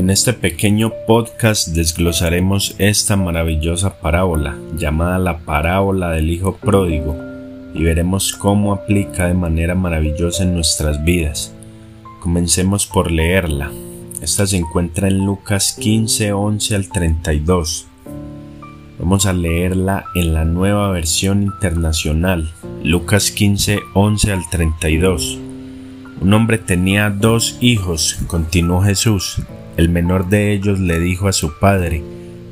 En este pequeño podcast desglosaremos esta maravillosa parábola llamada la parábola del Hijo Pródigo y veremos cómo aplica de manera maravillosa en nuestras vidas. Comencemos por leerla. Esta se encuentra en Lucas 15, 11 al 32. Vamos a leerla en la nueva versión internacional, Lucas 15, 11 al 32. Un hombre tenía dos hijos, continuó Jesús. El menor de ellos le dijo a su padre,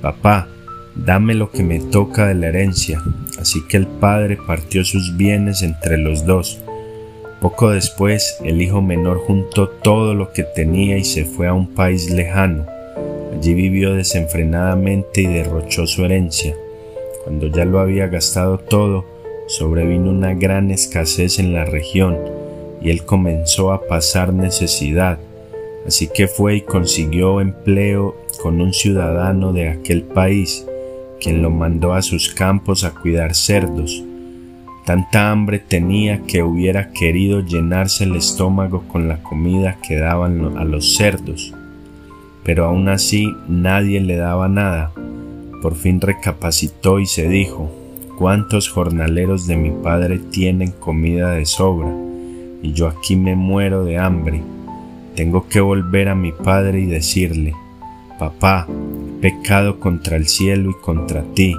Papá, dame lo que me toca de la herencia. Así que el padre partió sus bienes entre los dos. Poco después, el hijo menor juntó todo lo que tenía y se fue a un país lejano. Allí vivió desenfrenadamente y derrochó su herencia. Cuando ya lo había gastado todo, sobrevino una gran escasez en la región y él comenzó a pasar necesidad Así que fue y consiguió empleo con un ciudadano de aquel país, quien lo mandó a sus campos a cuidar cerdos. Tanta hambre tenía que hubiera querido llenarse el estómago con la comida que daban a los cerdos. Pero aún así nadie le daba nada. Por fin recapacitó y se dijo, ¿cuántos jornaleros de mi padre tienen comida de sobra? Y yo aquí me muero de hambre. Tengo que volver a mi padre y decirle, Papá, he pecado contra el cielo y contra ti,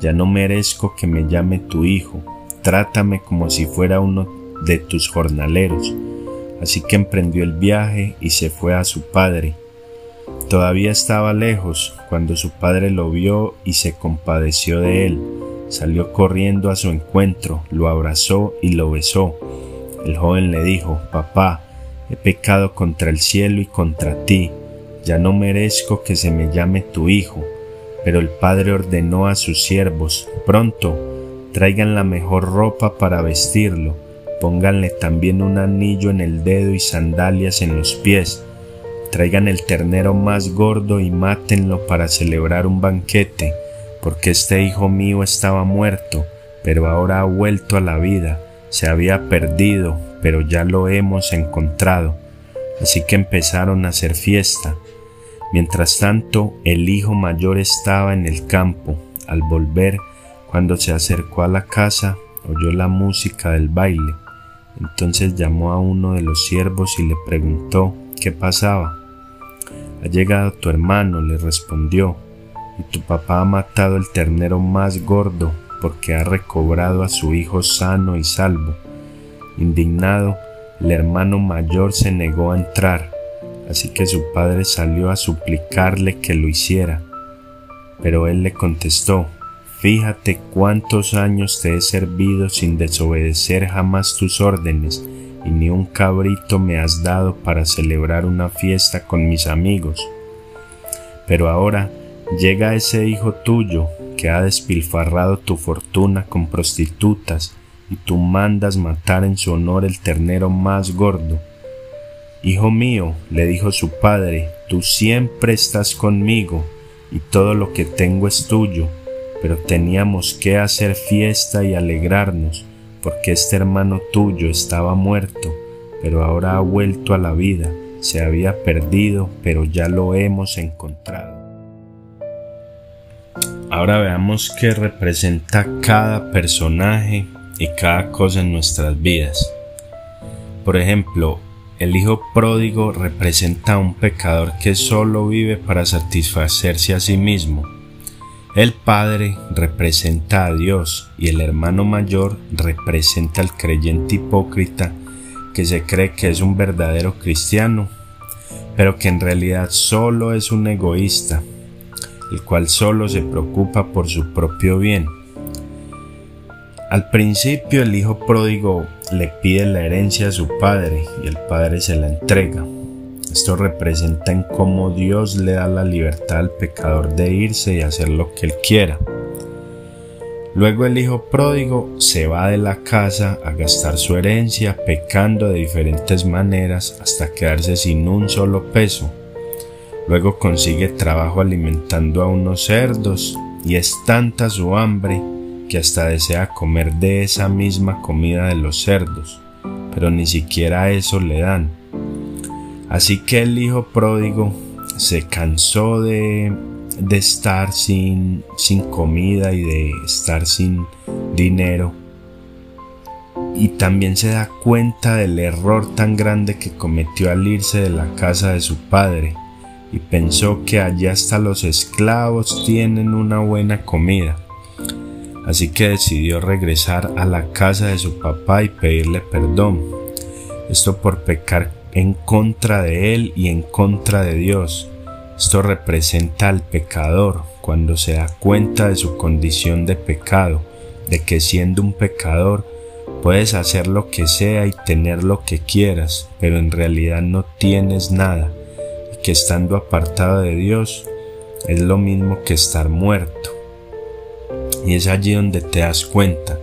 ya no merezco que me llame tu hijo, trátame como si fuera uno de tus jornaleros. Así que emprendió el viaje y se fue a su padre. Todavía estaba lejos cuando su padre lo vio y se compadeció de él. Salió corriendo a su encuentro, lo abrazó y lo besó. El joven le dijo, Papá, He pecado contra el cielo y contra ti, ya no merezco que se me llame tu hijo. Pero el padre ordenó a sus siervos, pronto, traigan la mejor ropa para vestirlo, pónganle también un anillo en el dedo y sandalias en los pies, traigan el ternero más gordo y mátenlo para celebrar un banquete, porque este hijo mío estaba muerto, pero ahora ha vuelto a la vida, se había perdido, pero ya lo hemos encontrado. Así que empezaron a hacer fiesta. Mientras tanto, el hijo mayor estaba en el campo. Al volver, cuando se acercó a la casa, oyó la música del baile. Entonces llamó a uno de los siervos y le preguntó qué pasaba. Ha llegado tu hermano, le respondió, y tu papá ha matado el ternero más gordo porque ha recobrado a su hijo sano y salvo. Indignado, el hermano mayor se negó a entrar, así que su padre salió a suplicarle que lo hiciera. Pero él le contestó, Fíjate cuántos años te he servido sin desobedecer jamás tus órdenes, y ni un cabrito me has dado para celebrar una fiesta con mis amigos. Pero ahora llega ese hijo tuyo que ha despilfarrado tu fortuna con prostitutas, y tú mandas matar en su honor el ternero más gordo. Hijo mío, le dijo su padre, tú siempre estás conmigo, y todo lo que tengo es tuyo, pero teníamos que hacer fiesta y alegrarnos, porque este hermano tuyo estaba muerto, pero ahora ha vuelto a la vida, se había perdido, pero ya lo hemos encontrado. Ahora veamos qué representa cada personaje y cada cosa en nuestras vidas. Por ejemplo, el hijo pródigo representa a un pecador que solo vive para satisfacerse a sí mismo. El padre representa a Dios y el hermano mayor representa al creyente hipócrita que se cree que es un verdadero cristiano, pero que en realidad solo es un egoísta, el cual solo se preocupa por su propio bien. Al principio el hijo pródigo le pide la herencia a su padre y el padre se la entrega. Esto representa en cómo Dios le da la libertad al pecador de irse y hacer lo que él quiera. Luego el hijo pródigo se va de la casa a gastar su herencia pecando de diferentes maneras hasta quedarse sin un solo peso. Luego consigue trabajo alimentando a unos cerdos y es tanta su hambre que hasta desea comer de esa misma comida de los cerdos, pero ni siquiera eso le dan. Así que el hijo pródigo se cansó de, de estar sin, sin comida y de estar sin dinero. Y también se da cuenta del error tan grande que cometió al irse de la casa de su padre y pensó que allá hasta los esclavos tienen una buena comida. Así que decidió regresar a la casa de su papá y pedirle perdón. Esto por pecar en contra de él y en contra de Dios. Esto representa al pecador cuando se da cuenta de su condición de pecado, de que siendo un pecador puedes hacer lo que sea y tener lo que quieras, pero en realidad no tienes nada, y que estando apartado de Dios es lo mismo que estar muerto. Y es allí donde te das cuenta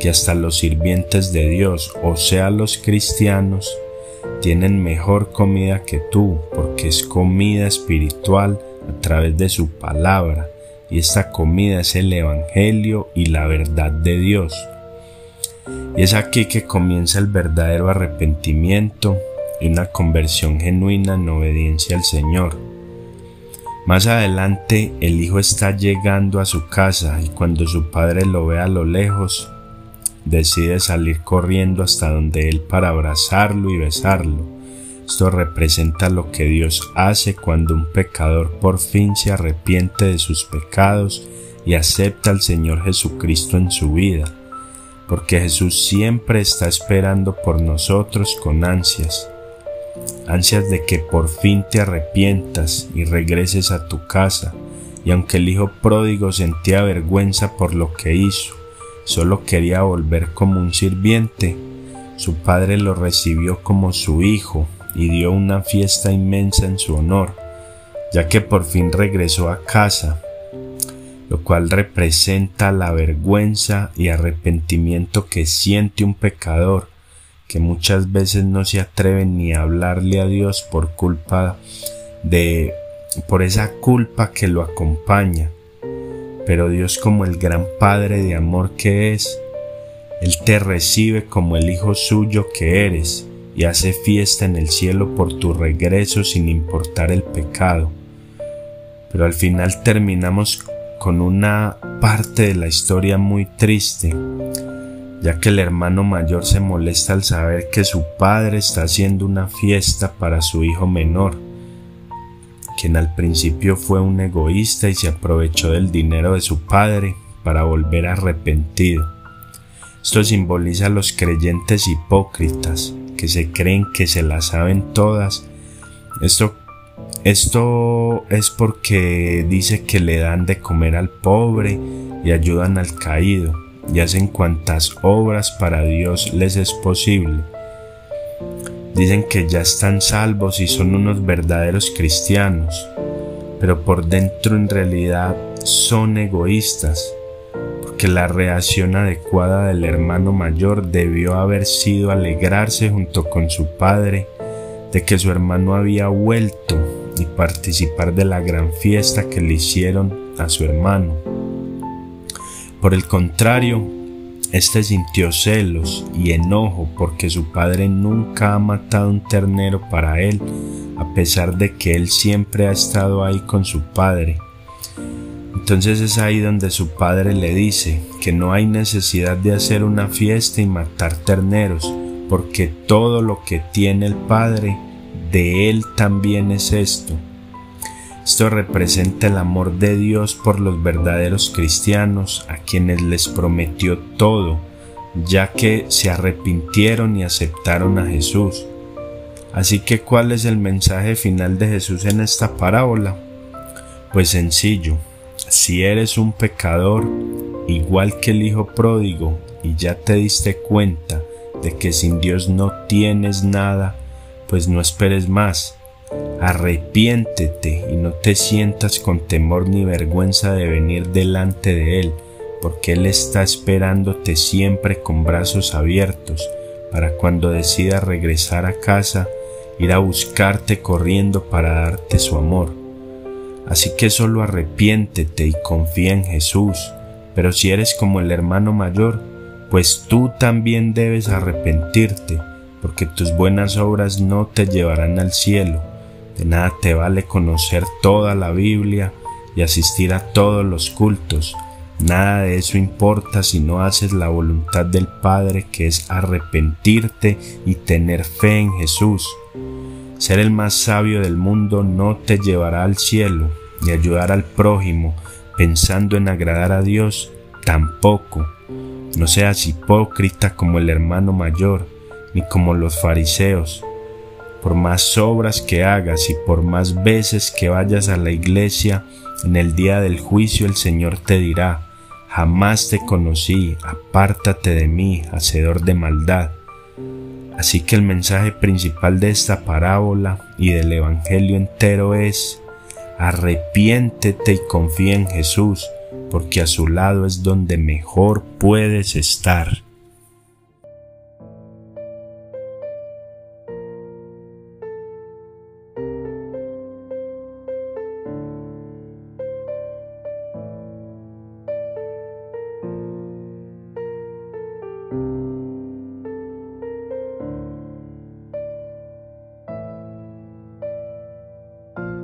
que hasta los sirvientes de Dios, o sea los cristianos, tienen mejor comida que tú, porque es comida espiritual a través de su palabra, y esta comida es el Evangelio y la verdad de Dios. Y es aquí que comienza el verdadero arrepentimiento y una conversión genuina en obediencia al Señor. Más adelante el hijo está llegando a su casa y cuando su padre lo ve a lo lejos, decide salir corriendo hasta donde él para abrazarlo y besarlo. Esto representa lo que Dios hace cuando un pecador por fin se arrepiente de sus pecados y acepta al Señor Jesucristo en su vida, porque Jesús siempre está esperando por nosotros con ansias, ansias de que por fin te arrepientas y regreses a tu casa, y aunque el hijo pródigo sentía vergüenza por lo que hizo, solo quería volver como un sirviente, su padre lo recibió como su hijo y dio una fiesta inmensa en su honor, ya que por fin regresó a casa, lo cual representa la vergüenza y arrepentimiento que siente un pecador, que muchas veces no se atreve ni a hablarle a Dios por culpa de por esa culpa que lo acompaña pero Dios como el gran Padre de amor que es, Él te recibe como el Hijo suyo que eres y hace fiesta en el cielo por tu regreso sin importar el pecado. Pero al final terminamos con una parte de la historia muy triste, ya que el hermano mayor se molesta al saber que su padre está haciendo una fiesta para su hijo menor quien al principio fue un egoísta y se aprovechó del dinero de su padre para volver arrepentido. Esto simboliza a los creyentes hipócritas que se creen que se las saben todas. Esto, esto es porque dice que le dan de comer al pobre y ayudan al caído y hacen cuantas obras para Dios les es posible Dicen que ya están salvos y son unos verdaderos cristianos, pero por dentro en realidad son egoístas, porque la reacción adecuada del hermano mayor debió haber sido alegrarse junto con su padre de que su hermano había vuelto y participar de la gran fiesta que le hicieron a su hermano. Por el contrario, este sintió celos y enojo porque su padre nunca ha matado un ternero para él, a pesar de que él siempre ha estado ahí con su padre. Entonces es ahí donde su padre le dice que no hay necesidad de hacer una fiesta y matar terneros, porque todo lo que tiene el padre, de él también es esto. Esto representa el amor de Dios por los verdaderos cristianos a quienes les prometió todo, ya que se arrepintieron y aceptaron a Jesús. Así que ¿cuál es el mensaje final de Jesús en esta parábola? Pues sencillo, si eres un pecador, igual que el Hijo pródigo, y ya te diste cuenta de que sin Dios no tienes nada, pues no esperes más Arrepiéntete y no te sientas con temor ni vergüenza de venir delante de Él, porque Él está esperándote siempre con brazos abiertos para cuando decidas regresar a casa, ir a buscarte corriendo para darte su amor. Así que solo arrepiéntete y confía en Jesús, pero si eres como el hermano mayor, pues tú también debes arrepentirte, porque tus buenas obras no te llevarán al cielo De nada te vale conocer toda la Biblia y asistir a todos los cultos. Nada de eso importa si no haces la voluntad del Padre que es arrepentirte y tener fe en Jesús. Ser el más sabio del mundo no te llevará al cielo y ayudar al prójimo pensando en agradar a Dios tampoco. No seas hipócrita como el hermano mayor, ni como los fariseos. Por más obras que hagas y por más veces que vayas a la iglesia, en el día del juicio el Señor te dirá, jamás te conocí, apártate de mí, hacedor de maldad. Así que el mensaje principal de esta parábola y del Evangelio entero es, arrepiéntete y confía en Jesús, porque a su lado es donde mejor puedes estar.